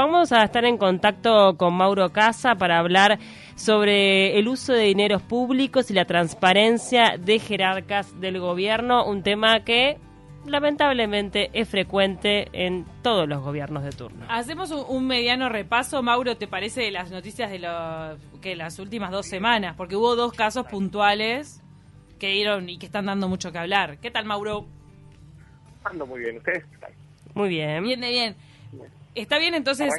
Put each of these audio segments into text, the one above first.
vamos a estar en contacto con Mauro Casa para hablar sobre el uso de dineros públicos y la transparencia de jerarcas del gobierno, un tema que lamentablemente es frecuente en todos los gobiernos de turno. Hacemos un, mediano repaso, Mauro, ¿te parece de las noticias de los, que las últimas dos semanas? Porque hubo dos casos puntuales que dieron y que están dando mucho que hablar. ¿Qué tal, Mauro? Ando muy bien, ¿ustedes Muy bien. Bien, bien. Está bien entonces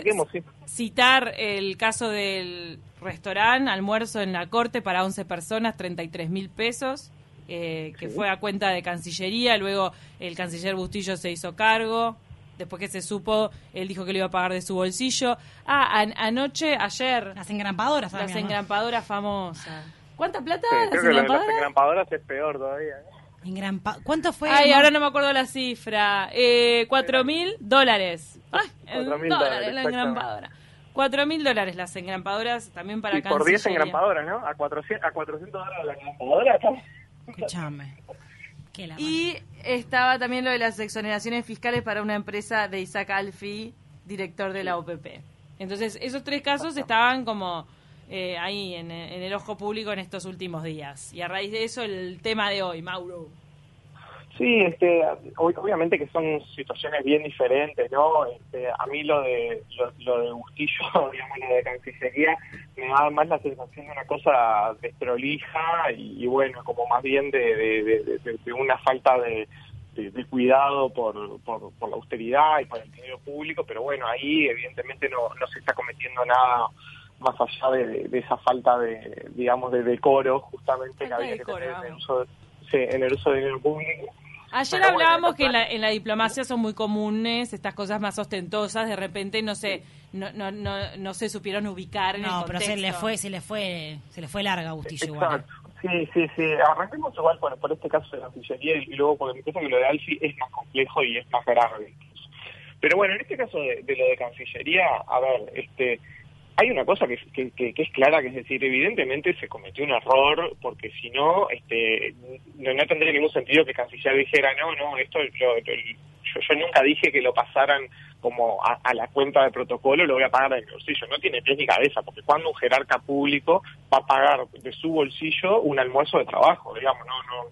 citar el caso del restaurante, almuerzo en la corte para 11 personas, 33 mil pesos, eh, que fue a cuenta de Cancillería, luego el canciller Bustillo se hizo cargo, después que se supo, él dijo que lo iba a pagar de su bolsillo. Ah, anoche, ayer... Las engrampadoras. Las engrampadoras famosas. ¿Cuánta plata? las, engrampadoras? es peor todavía. ¿eh? ¿Cuánto fue? Ay, ahora no me acuerdo la cifra. Eh, cuatro mil dólares. Cuatro mil dólares la engrampadora. Cuatro mil dólares las engrampadoras también para y por 10 engrampadoras, ¿no? A 400, a 400 dólares la engrampadora. Escuchame. Y estaba también lo de las exoneraciones fiscales para una empresa de Isaac Alfi, director de la OPP. Entonces, esos tres casos estaban como eh, ahí en, el ojo público en estos últimos días. Y a raíz de eso, el tema de hoy, Mauro. Sí, este, obviamente que son situaciones bien diferentes, ¿no? Este, a mí lo de lo, de Bustillo, digamos, lo de Cancillería, me da más la sensación de una cosa desprolija y, bueno, como más bien de, una falta de, cuidado por, por, por, la austeridad y por el dinero público, pero bueno, ahí evidentemente no, no se está cometiendo nada más allá de, esa falta de, digamos, de decoro justamente que había que tener en el, uso de, en el uso de dinero público. Ayer hablábamos que en la, en la, diplomacia son muy comunes estas cosas más ostentosas, de repente no sé, no, no, no, no se supieron ubicar en no, el pero se le fue, se le fue, se le fue larga Bustillo igual. Sí, sí, sí. Arranquemos igual por, por este caso de la Cancillería y luego porque me parece que lo de Alfi es más complejo y es más grave. Pero bueno, en este caso de, de lo de Cancillería, a ver, este hay una cosa que, es clara, que es decir, evidentemente se cometió un error, porque si no, este, no, tendría ningún sentido que Canciller dijera, no, no, esto yo, yo, nunca dije que lo pasaran como a, la cuenta de protocolo, lo voy a pagar de mi bolsillo. No tiene pies ni cabeza, porque cuando un jerarca público va a pagar de su bolsillo un almuerzo de trabajo, digamos, no, no,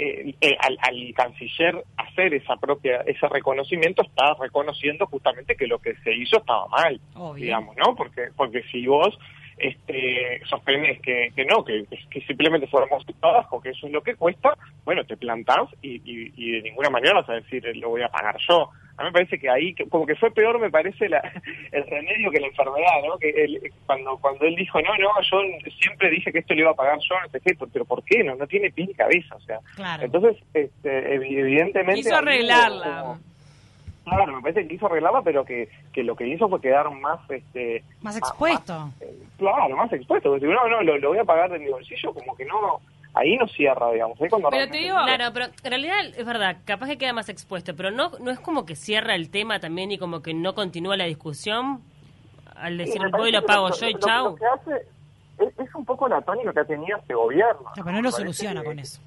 eh, eh, al, canciller hacer esa propia ese reconocimiento está reconociendo justamente que lo que se hizo estaba mal digamos no porque porque si vos este sostenes que, que no que, que simplemente fuéramos trabajo que eso es lo que cuesta bueno te plantás y, y, y de ninguna manera vas a decir lo voy a pagar yo a mí me parece que ahí, como que fue peor, me parece la, el remedio que la enfermedad, ¿no? Que cuando cuando él dijo, no, no, yo siempre dije que esto lo iba a pagar yo, no sé qué, pero ¿por qué? No no tiene pie ni cabeza, o sea. Entonces, este, evidentemente... Quiso arreglarla. claro, me parece que quiso arreglarla, pero que, que lo que hizo fue quedar más... este Más expuesto. Eh, claro, más expuesto. Porque, no, no, lo, lo voy a pagar de mi bolsillo, como que no ahí no cierra, digamos. Ahí cuando pero te digo, claro, pero en realidad es verdad, capaz que queda más expuesto, pero no no es como que cierra el tema también y como que no continúa la discusión al decir voy lo pago yo y chau. Lo que hace es, un poco la tónica que ha tenido este gobierno. pero no lo soluciona con eso.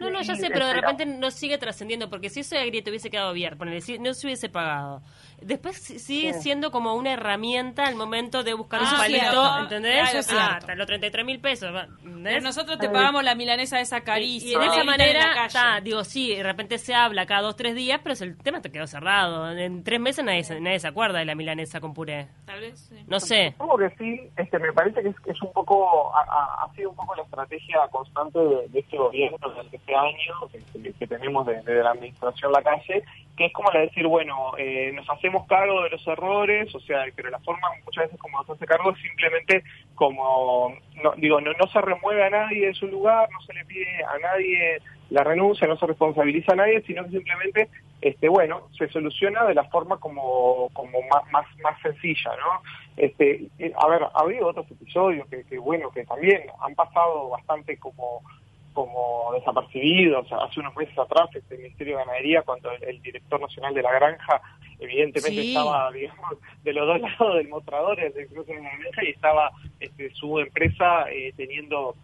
No, no, ya sé, pero de repente no sigue trascendiendo, porque si eso de grieta hubiese quedado bien, no se hubiese pagado. Después sigue siendo como una herramienta al momento de buscar un palito, ¿entendés? Claro, ah, hasta los 33 mil pesos. Pero nosotros te pagamos la milanesa esa carísima. Y, de esa manera, está, digo, sí, de repente se habla cada dos, tres días, pero el tema te quedó cerrado. En tres meses nadie, nadie se acuerda de la milanesa con puré. Tal vez, sí. No sé. Como que sí, este, me parece que es, un poco, ha, sido un poco la estrategia constante de, este gobierno durante año que, tenemos desde de la administración La Calle, que es como la decir, bueno, eh, nos hacemos cargo de los errores, o sea, pero la forma muchas veces como nos hace cargo es simplemente como, no, digo, no, no se remueve a nadie de su lugar, no se le pide a nadie la renuncia, no se responsabiliza a nadie, sino que simplemente, este, bueno, se soluciona de la forma como, como más, más, más sencilla, ¿no? Este, a ver, ha habido otros episodios que, que, bueno, que también han pasado bastante como como desapercibidos. Hace unos meses atrás, este el Ministerio de Ganadería, cuando el, director nacional de la granja, evidentemente estaba, digamos, de los dos lados del mostrador, de la granja, y estaba este, su empresa eh, teniendo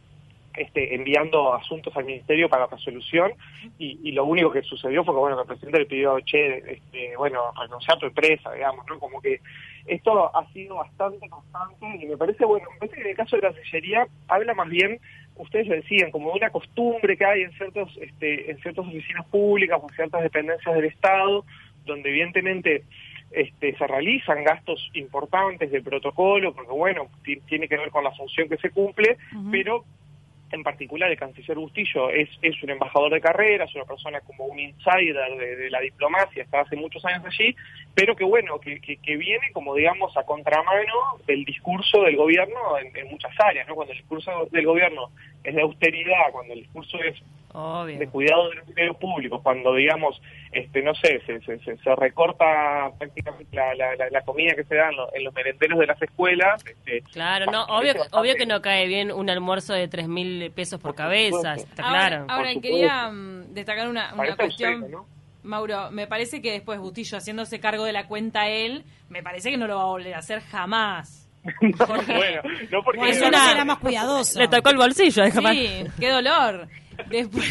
este, enviando asuntos al ministerio para resolución y, lo único que sucedió fue que bueno que el presidente le pidió che este, bueno renunciar a tu empresa digamos no como que esto ha sido bastante constante y me parece bueno me parece que en el caso de la Cancillería habla más bien ustedes lo decían como una costumbre que hay en ciertos este, en ciertas oficinas públicas o en ciertas dependencias del Estado donde evidentemente este, se realizan gastos importantes de protocolo, porque bueno, tiene que ver con la función que se cumple, pero en particular el canciller Bustillo es, es un embajador de carrera, es una persona como un insider de, la diplomacia, está hace muchos años allí, pero que bueno, que, que, viene como digamos a contramano del discurso del gobierno en, en, muchas áreas, ¿no? Cuando el discurso del gobierno es de austeridad, cuando el discurso es de cuidado de los medios públicos, cuando digamos, este no sé, se, se, se, recorta prácticamente la, la, comida que se da en, los merenderos de las escuelas. Este, claro, no, obvio, obvio que no cae bien un almuerzo de tres mil pesos por, cabeza, está claro. Ahora, quería mm, destacar una, una cuestión. Mauro, me parece que después Bustillo haciéndose cargo de la cuenta él, me parece que no lo va a volver a hacer jamás. bueno, no porque eso era más cuidadoso. Le tocó el bolsillo. Sí, qué dolor. Después,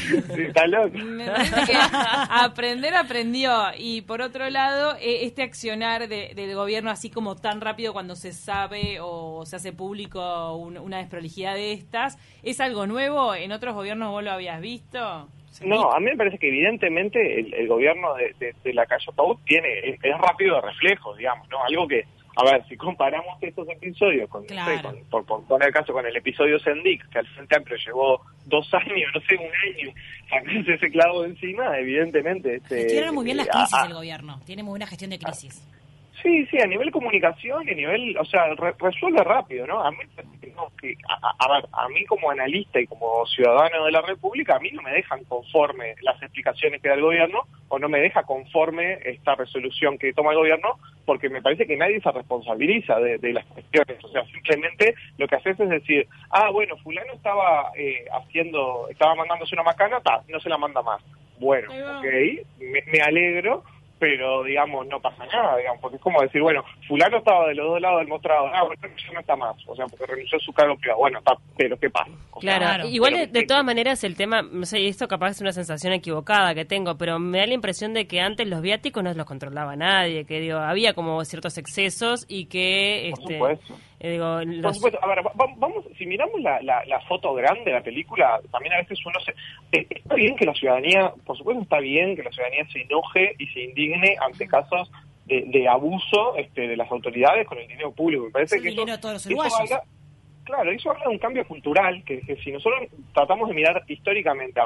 aprender aprendió. Y por otro lado e, este accionar del gobierno así como tan rápido cuando se sabe o se hace público una desprolijidad de estas es algo nuevo en otros gobiernos vos lo habías visto no a mí me parece que evidentemente el, gobierno de, la calle Pau tiene es, es rápido de reflejos digamos no algo que a ver, si comparamos estos episodios con, por, poner el caso con el episodio Sendic, que al Frente Amplio llevó dos años, no sé, un año, sacarse ese clavo encima, evidentemente... Este, Gestiona muy bien las crisis el gobierno, tiene muy buena gestión de crisis. Sí, sí, a nivel comunicación y a nivel, o sea, resuelve rápido, ¿no? A mí, que, a, ver, a mí como analista y como ciudadano de la República, a mí no me dejan conforme las explicaciones que da el gobierno o no me deja conforme esta resolución que toma el gobierno porque me parece que nadie se responsabiliza de, las cuestiones. O sea, simplemente lo que haces es decir, ah, bueno, fulano estaba eh, haciendo, estaba mandándose una macana, no se la manda más. Bueno, ok, me alegro, pero digamos, no pasa nada, digamos, porque es como decir, bueno, fulano estaba de los dos lados del mostrador, ah, bueno, ya no está más, o sea, porque renunció a su cargo privado, bueno, está, pero ¿qué pasa? claro, igual de, todas maneras el tema, no sé, esto capaz es una sensación equivocada que tengo, pero me da la impresión de que antes los viáticos no los controlaba nadie, que digo, había como ciertos excesos y que... Este, eh, Por supuesto, a ver, vamos, si miramos la, la, foto grande de la película, también a veces uno se... Eh, está bien que la ciudadanía, por supuesto está bien que la ciudadanía se enoje y se indigne ante casos de, abuso este, de las autoridades con el dinero público. Me parece que eso, todos los claro, eso habla de un cambio cultural que, que si nosotros tratamos de mirar históricamente,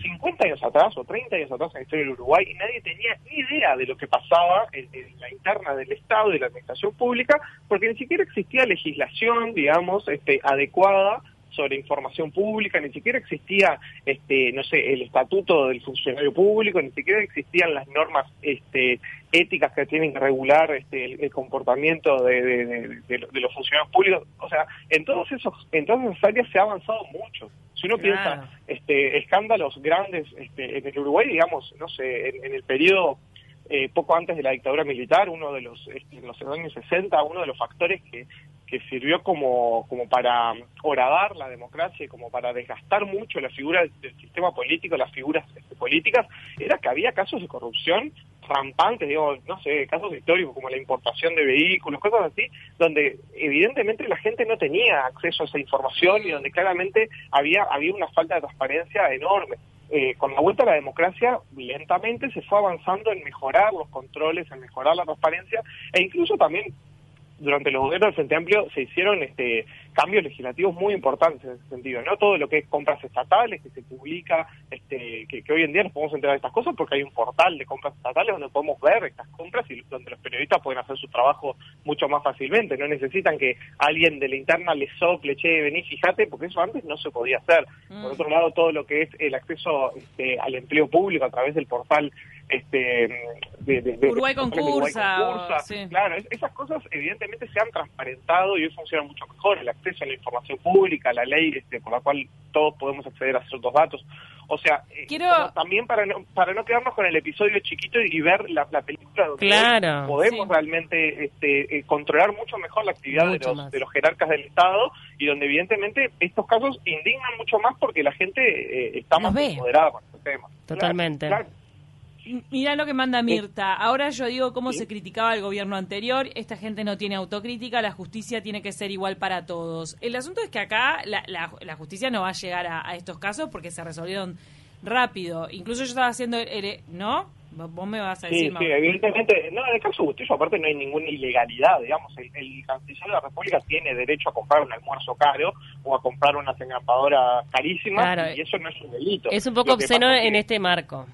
50 años atrás o 30 años atrás en la historia del Uruguay, nadie tenía ni idea de lo que pasaba en, la interna del Estado y la administración pública, porque ni siquiera existía legislación, digamos, este, adecuada sobre información pública, ni siquiera existía, este, no sé, el estatuto del funcionario público, ni siquiera existían las normas este, éticas que tienen que regular este, el, comportamiento de, los funcionarios públicos. O sea, en todos esos, en todas esas áreas se ha avanzado mucho. Si uno piensa este, escándalos grandes este, en el Uruguay, digamos, no sé, en, el periodo eh, poco antes de la dictadura militar, uno de los, este, en los años 60, uno de los factores que, que sirvió como, como para horadar la democracia y como para desgastar mucho la figura del sistema político, las figuras este, políticas, era que había casos de corrupción rampantes, digo, no sé, casos históricos como la importación de vehículos, cosas así, donde evidentemente la gente no tenía acceso a esa información y donde claramente había, había una falta de transparencia enorme. Eh, con la vuelta a la democracia, lentamente se fue avanzando en mejorar los controles, en mejorar la transparencia e incluso también durante los gobiernos del Frente Amplio se hicieron este, cambios legislativos muy importantes en ese sentido, ¿no? Todo lo que es compras estatales, que se publica, este, que, hoy en día nos podemos enterar de estas cosas porque hay un portal de compras estatales donde podemos ver estas compras y donde los periodistas pueden hacer su trabajo mucho más fácilmente, no necesitan que alguien de la interna les sople, che, vení, fíjate, porque eso antes no se podía hacer. Por mm. otro lado, todo lo que es el acceso este, al empleo público a través del portal este de, de, Uruguay concursa, claro esas cosas evidentemente se han transparentado y hoy funciona mucho mejor. El acceso a la información pública la ley este, por la cual todos podemos acceder a ciertos datos. O sea, eh, también para no, para no quedarnos con el episodio chiquito y ver la, película donde claro, podemos realmente este, eh, controlar mucho mejor la actividad de los, de los, jerarcas del Estado y donde evidentemente estos casos indignan mucho más porque la gente eh, está más moderada con este tema. Totalmente. Mirá lo que manda Mirta. Ahora yo digo cómo se criticaba el gobierno anterior. Esta gente no tiene autocrítica. La justicia tiene que ser igual para todos. El asunto es que acá la, la, justicia no va a llegar a, estos casos porque se resolvieron rápido. Incluso yo estaba haciendo... El, ¿No? Vos me vas a decir sí, Sí, evidentemente. No, en el caso de Bustillo, aparte, no hay ninguna ilegalidad. Digamos, el, canciller de la República tiene derecho a comprar un almuerzo caro o a comprar una señaladora carísima. Y eso no es un delito. Es un poco obsceno en este marco.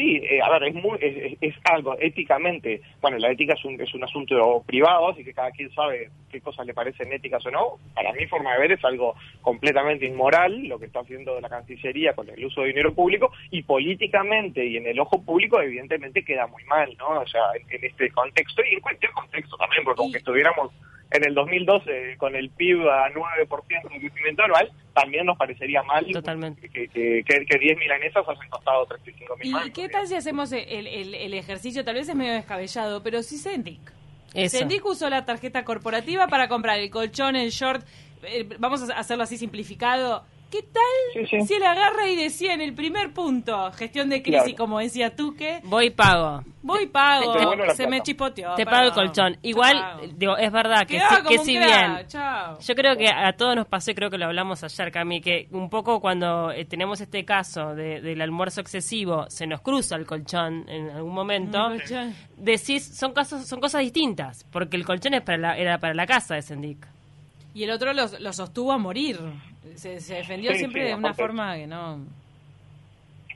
Sí, eh, a ver, es, muy, es, algo éticamente, bueno, la ética es un, es un asunto privado, así que cada quien sabe qué cosas le parecen éticas o no. Para mi forma de ver es algo completamente inmoral lo que está haciendo la Cancillería con el uso de dinero público y políticamente y en el ojo público evidentemente queda muy mal, ¿no? O sea, en, este contexto y en cualquier contexto también, porque aunque estuviéramos en el 2012 con el PIB a 9% de crecimiento anual, también nos parecería mal que, que, que, 10 milanesas hayan costado 35 mil ¿Y qué tal si hacemos el, el, ejercicio? Tal vez es medio descabellado, pero si Sendic. Sendic usó la tarjeta corporativa para comprar el colchón, el short, eh, vamos a hacerlo así simplificado, ¿Qué tal si él agarra y decía en el primer punto, gestión de crisis, como decía tú, que... Voy y pago. Voy y pago, se me chipoteó. Te pago el colchón. Igual, digo, es verdad que, si, que si bien... Yo creo que a todos nos pasó, y creo que lo hablamos ayer, Cami, que un poco cuando eh, tenemos este caso del almuerzo excesivo, se nos cruza el colchón en algún momento, decís, son, casos, son cosas distintas, porque el colchón es para la, era para la casa de Sendic. Y el otro lo, lo sostuvo a morir. Se, defendió siempre de una forma que no...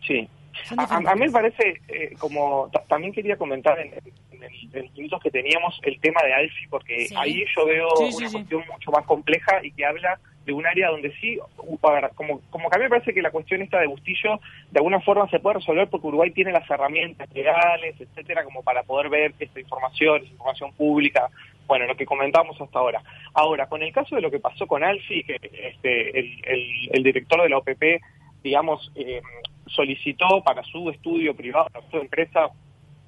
Sí. A, mí me parece, eh, como también quería comentar en, en, minutos que teníamos el tema de Alfi, porque ahí yo veo una cuestión mucho más compleja y que habla de un área donde sí, como, como que a mí me parece que la cuestión esta de Bustillo de alguna forma se puede resolver porque Uruguay tiene las herramientas legales, etcétera, como para poder ver esta información, información pública, bueno, lo que comentamos hasta ahora. Ahora, con el caso de lo que pasó con Alfi, que este, el, el, director de la OPP, digamos, eh, solicitó para su estudio privado, para su empresa,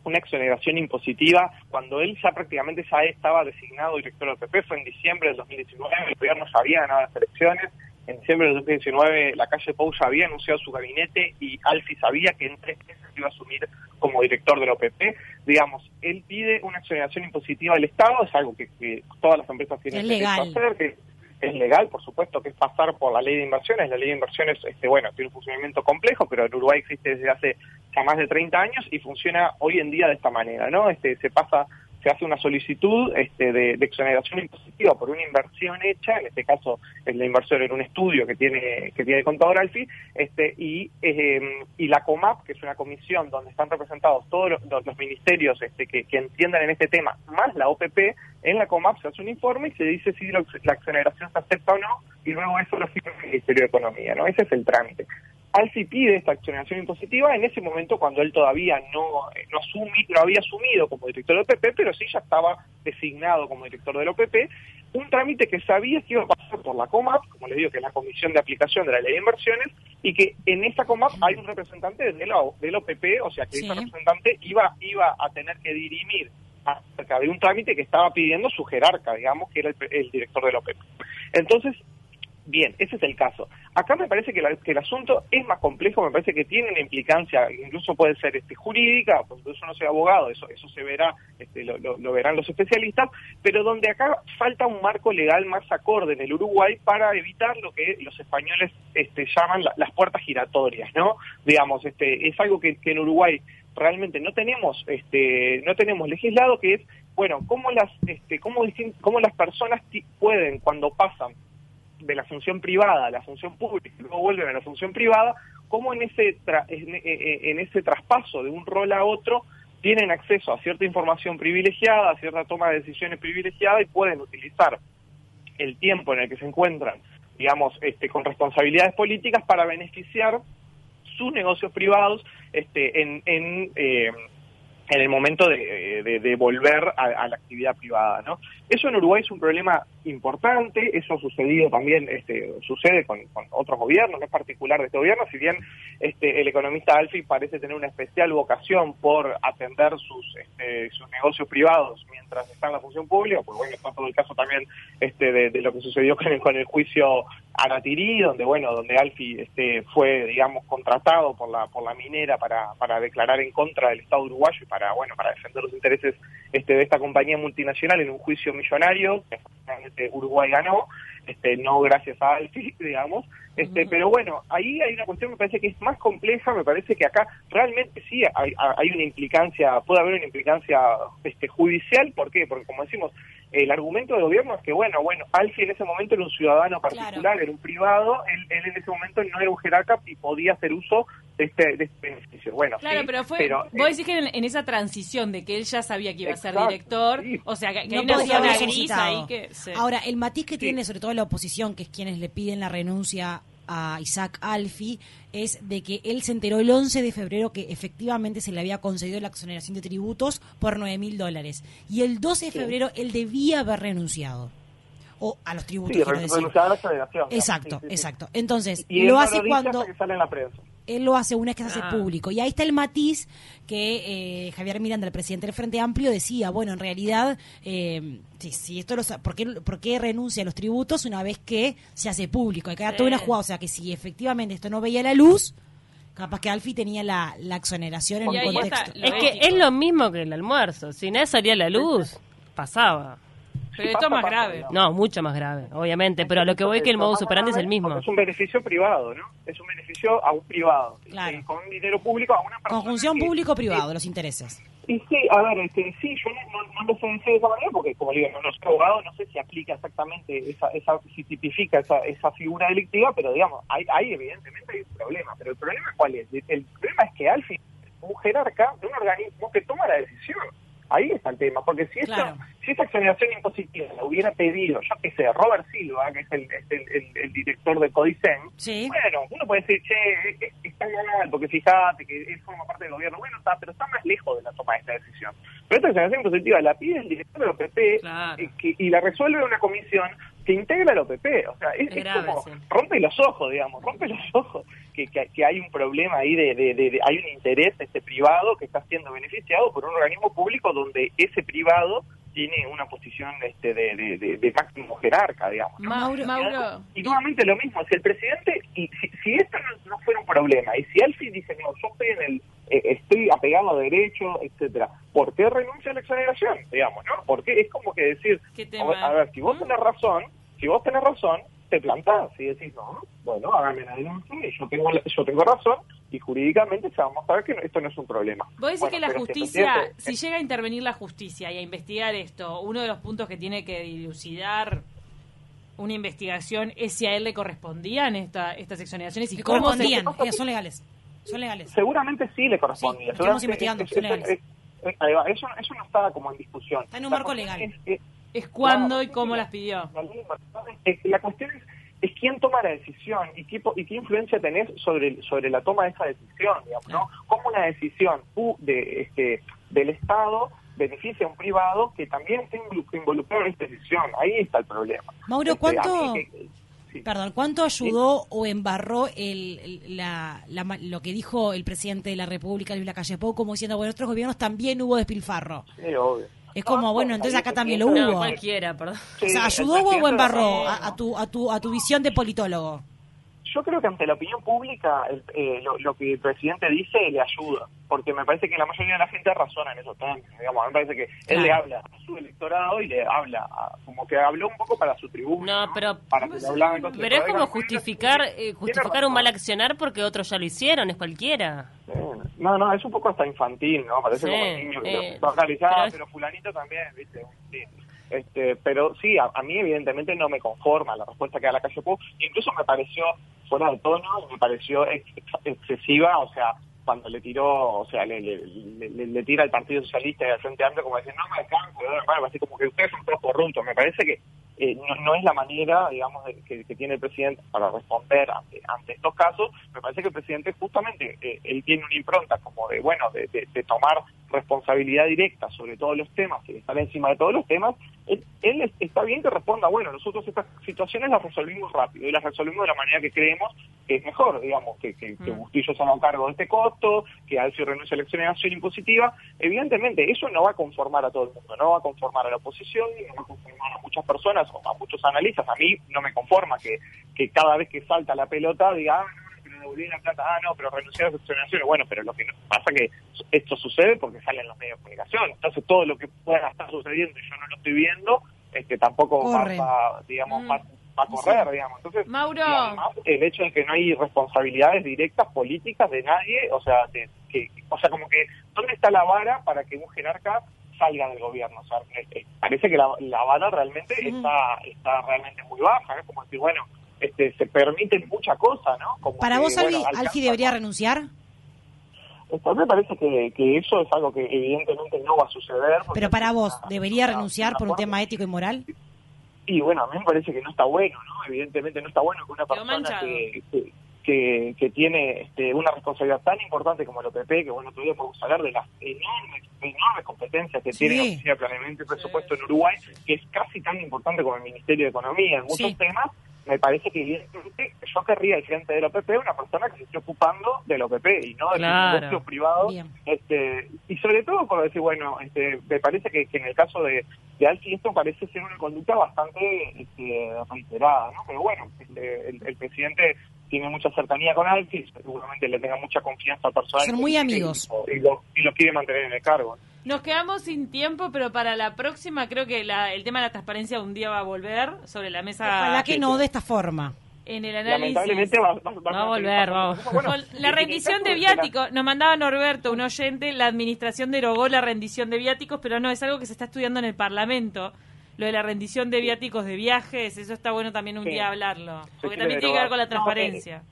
una exoneración impositiva cuando él ya prácticamente ya estaba designado director de OPP, fue en diciembre del 2019, el gobierno había ganado las elecciones, en diciembre del 2019 la calle Pou ya había anunciado su gabinete y Alfi sabía que en tres meses iba a asumir como director de la OPP. Digamos, él pide una exoneración impositiva del Estado, es algo que, todas las empresas tienen que hacer, que es legal, por supuesto, que es pasar por la ley de inversiones. La ley de inversiones, este, bueno, tiene un funcionamiento complejo, pero en Uruguay existe desde hace ya más de 30 años y funciona hoy en día de esta manera, ¿no? Este, se pasa se hace una solicitud este, de, exoneración impositiva por una inversión hecha, en este caso la inversión en un estudio que tiene que tiene contador Alfi, este, y, eh, y la COMAP, que es una comisión donde están representados todos los, ministerios este, que, que, entiendan en este tema, más la OPP, en la COMAP se hace un informe y se dice si la, exoneración se acepta o no, y luego eso lo firma el Ministerio de Economía, ¿no? Ese es el trámite. Alfi pide esta exoneración impositiva en ese momento cuando él todavía no, eh, no, no había asumido como director del OPP, pero sí ya estaba designado como director del OPP, un trámite que sabía que iba a pasar por la COMAP, como les digo, que es la Comisión de Aplicación de la Ley de Inversiones, y que en esa COMAP hay un representante de la, del OPP, o sea que ese representante iba, iba a tener que dirimir acerca de un trámite que estaba pidiendo su jerarca, digamos, que era el, el director del OPP. Entonces, Bien, ese es el caso. Acá me parece que, el asunto es más complejo, me parece que tiene una implicancia, incluso puede ser este, jurídica, pues yo no soy abogado, eso, eso se verá, este, lo, verán los especialistas, pero donde acá falta un marco legal más acorde en el Uruguay para evitar lo que los españoles este, llaman las puertas giratorias, ¿no? Digamos, este, es algo que, en Uruguay realmente no tenemos, este, no tenemos legislado, que es, bueno, cómo las, este, cómo, cómo las personas pueden, cuando pasan de la función privada a la función pública y luego vuelven a la función privada, cómo en ese, eh, eh, en ese traspaso de un rol a otro tienen acceso a cierta información privilegiada, a cierta toma de decisiones privilegiada y pueden utilizar el tiempo en el que se encuentran, digamos, este, con responsabilidades políticas para beneficiar sus negocios privados este, en, en, eh, en el momento de, de, volver a, la actividad privada, ¿no? Eso en Uruguay es un problema importante, eso ha sucedido también, este, sucede con, otros gobiernos, no es particular de este gobierno, si bien este, el economista Alfi parece tener una especial vocación por atender sus, este, sus negocios privados mientras está en la función pública, pues bueno, está todo el caso también este, de, lo que sucedió con el, con el juicio Aratirí, donde bueno, donde Alfi este, fue, digamos, contratado por la por la minera para, para declarar en contra del Estado uruguayo y para bueno, para defender los intereses este, de esta compañía multinacional en un juicio millonario Uruguay ganó, este, no gracias a Alfi, digamos, este, pero bueno, ahí hay una cuestión me parece que es más compleja, me parece que acá realmente sí hay, hay una implicancia, puede haber una implicancia este, judicial, ¿por qué? Porque como decimos, el argumento del gobierno es que, bueno, bueno, Alfi en ese momento era un ciudadano particular, era un privado, él, en ese momento no era un jerarca y podía hacer uso de este, de este beneficio. Bueno, claro, pero fue, vos eh, decís que en, esa transición de que él ya sabía que iba a ser director, o sea, que, no hay una gris ahí que... Ahora, el matiz que tiene sobre todo la oposición, que es quienes le piden la renuncia a Isaac Alfi es de que él se enteró el 11 de febrero que efectivamente se le había concedido la exoneración de tributos por 9 mil dólares. Y el 12 de febrero él debía haber renunciado. O a los tributos. Exacto, exacto. Entonces, lo hace cuando. Él lo hace una vez que se hace ah. público. Y ahí está el matiz que eh, Javier Miranda, el presidente del Frente Amplio, decía, bueno, en realidad, eh, si, esto ¿por, qué, ¿por qué renuncia a los tributos una vez que se hace público? Hay que dar toda una jugada, o sea, que si efectivamente esto no veía la luz, capaz que Alfi tenía la, exoneración en un contexto. es que es lo mismo que el almuerzo, si no salía la luz, pasaba. Pero esto es más grave. No, mucho más grave, obviamente. Pero a lo que voy es que el modo superante es el mismo. Es un beneficio privado, ¿no? Es un beneficio a un privado. Claro. con dinero público a una persona. Conjunción público-privado, los intereses. Y sí, a ver, este, sí, yo no, no, lo sé de esa manera porque, como digo, no, soy abogado, no sé si aplica exactamente esa, esa si tipifica esa, esa figura delictiva, pero digamos, hay, hay evidentemente hay un problema. Pero el problema, ¿cuál es? El problema es que al fin, un jerarca de un organismo que toma la decisión. Ahí está el tema, porque si, si esa exoneración impositiva la hubiera pedido, yo qué sé, Robert Silva, que es el, el, director de Codicen, bueno, uno puede decir, che, está mal, porque fíjate que él forma parte del gobierno, bueno, está, pero está más lejos de la toma de esta decisión. Pero esta exoneración impositiva la pide el director de OPP y, y la resuelve una comisión que integra el OPP. O sea, es, como rompe los ojos, digamos, rompe los ojos que, que, hay un problema ahí de, de, hay un interés este privado que está siendo beneficiado por un organismo público donde ese privado tiene una posición este, de, de, máximo jerarca, digamos. Mauro, Y nuevamente lo mismo, si el presidente, y si, esto no, fuera un problema, y si Alfie dice, no, yo estoy en el, estoy apegado a derecho, etcétera, ¿por qué renuncia a la exoneración? Digamos, ¿no? Porque es como que decir, a ver, si vos tenés razón, si vos tenés razón, te plantás y decís, no, bueno, hágame la denuncia y yo tengo, yo tengo razón y jurídicamente ya vamos a ver que esto no es un problema. Vos decís que la justicia, si llega a intervenir la justicia y a investigar esto, uno de los puntos que tiene que dilucidar una investigación es si a él le correspondían esta, estas exoneraciones y cómo correspondían, son legales. Son legales. Seguramente sí le correspondía. estamos investigando, son legales. eso, eso no estaba como en discusión. Está en un marco legal es cuándo y cómo las pidió. La cuestión es, es quién toma la decisión y qué, y qué influencia tenés sobre, sobre la toma de esa decisión, digamos, ¿no? Cómo una decisión de, este, del Estado beneficia a un privado que también está involucrado en esta decisión. Ahí está el problema. Mauro, este, ¿cuánto... Perdón, ¿cuánto ayudó o embarró el, la, lo que dijo el presidente de la República, Luis Lacalle Pou, como diciendo, bueno, otros gobiernos también hubo despilfarro? Sí, obvio. Es como, bueno, entonces acá también lo hubo. cualquiera, perdón. o sea, ¿ayudó o embarró a, tu, a, tu, a tu visión de politólogo? Yo creo que ante la opinión pública eh, lo, que el presidente dice le ayuda, porque me parece que la mayoría de la gente razona en esos términos. Digamos, me parece que él le habla a su electorado y le habla, como que habló un poco para su tribuna. No, pero, pero es como justificar, eh, justificar un mal accionar porque otros ya lo hicieron, es cualquiera. No, no, es un poco hasta infantil, ¿no? Parece como un niño que eh, pero, pero fulanito también, ¿viste? Sí. Este, pero sí, a, mí evidentemente no me conforma la respuesta que da la calle Pou. Incluso me pareció fuera de tono, me pareció excesiva, o sea, cuando le tiró, o sea, le, le, tira al Partido Socialista y al Frente Amplio como decir, no me alcanzo, así como que ustedes son todos corruptos. Me parece que eh, no, es la manera, digamos, que, tiene el presidente para responder ante, ante estos casos. Me parece que el presidente justamente, eh, él tiene una impronta como de, bueno, de, tomar responsabilidad directa sobre todos los temas, que está encima de todos los temas, él, está bien que responda, bueno, nosotros estas situaciones las resolvimos rápido y las resolvimos de la manera que creemos que es mejor, digamos, que, que, que mm. Bustillo se haga cargo de este costo, que Alcio renuncie a la exoneración impositiva. Evidentemente, eso no va a conformar a todo el mundo, no va a conformar a la oposición, no va a conformar a muchas personas o a muchos analistas. A mí no me conforma que, que cada vez que salta la pelota diga, ah, la plata, ah, no, pero renunciar a las exoneraciones. Bueno, pero lo que pasa que esto sucede porque salen los medios de comunicación. Entonces, todo lo que pueda estar sucediendo y yo no lo estoy viendo, este tampoco va, digamos, mm. a correr, digamos. Entonces, Mauro. el hecho de que no hay responsabilidades directas políticas de nadie, o sea, que, o sea, como que, ¿dónde está la vara para que un jerarca salga del gobierno? O sea, eh, eh, parece que la, la vara realmente está, está realmente muy baja, es como decir, bueno, este, se permiten mucha cosa, ¿no? Como ¿Para vos, Alfi, debería renunciar? Esto me parece que, que, eso es algo que evidentemente no va a suceder. Pero para vos, ¿debería renunciar por un tema ético y moral? Y bueno, a mí me parece que no está bueno, ¿no? Evidentemente no está bueno que una persona que, que, que, tiene este, una responsabilidad tan importante como el OPP, que bueno, todavía podemos hablar de las enormes, enormes competencias que tiene la Oficina de Planeamiento y Presupuesto en Uruguay, que es casi tan importante como el Ministerio de Economía en muchos temas, me parece que yo querría el frente del OPP una persona que se esté ocupando del OPP y no del negocio privado. Este, y sobre todo por decir, bueno, este, me parece que, en el caso de, de Alci esto parece ser una conducta bastante este, reiterada, ¿no? Pero bueno, este, el, presidente tiene mucha cercanía con Alci, seguramente le tenga mucha confianza personal. Son muy amigos. Y, lo, y lo quiere mantener en el cargo. Nos quedamos sin tiempo, pero para la próxima creo que el tema de la transparencia un día va a volver sobre la mesa. Ojalá que no de esta forma. En el análisis. Lamentablemente va, a volver, vamos. la rendición de viáticos, nos mandaba Norberto, un oyente, la administración derogó la rendición de viáticos, pero no, es algo que se está estudiando en el Parlamento. Lo de la rendición de viáticos de viajes, eso está bueno también un día hablarlo. Porque también tiene que ver con la transparencia.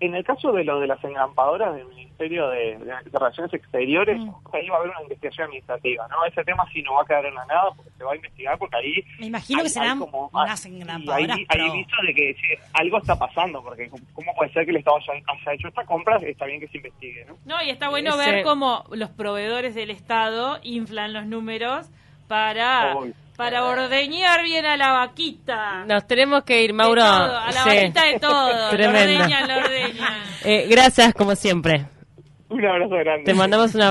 En el caso de lo de las engrampadoras del Ministerio de, Relaciones Exteriores, mm. ahí va a haber una investigación administrativa, ¿no? Ese tema sí no va a quedar en la nada porque se va a investigar, porque ahí... Me imagino que serán como, unas engrampadoras, Hay, pero... visto de que algo está pasando, porque ¿cómo puede ser que el Estado haya, hecho esta compra? Está bien que se investigue, ¿no? No, y está bueno ver cómo los proveedores del Estado inflan los números para para ordeñar bien a la vaquita. Nos tenemos que ir, Mauro. a la vaquita de todo. Tremendo. Lo ordeñan, lo ordeñan. Eh, gracias, como siempre. Un abrazo grande. Te mandamos un abrazo.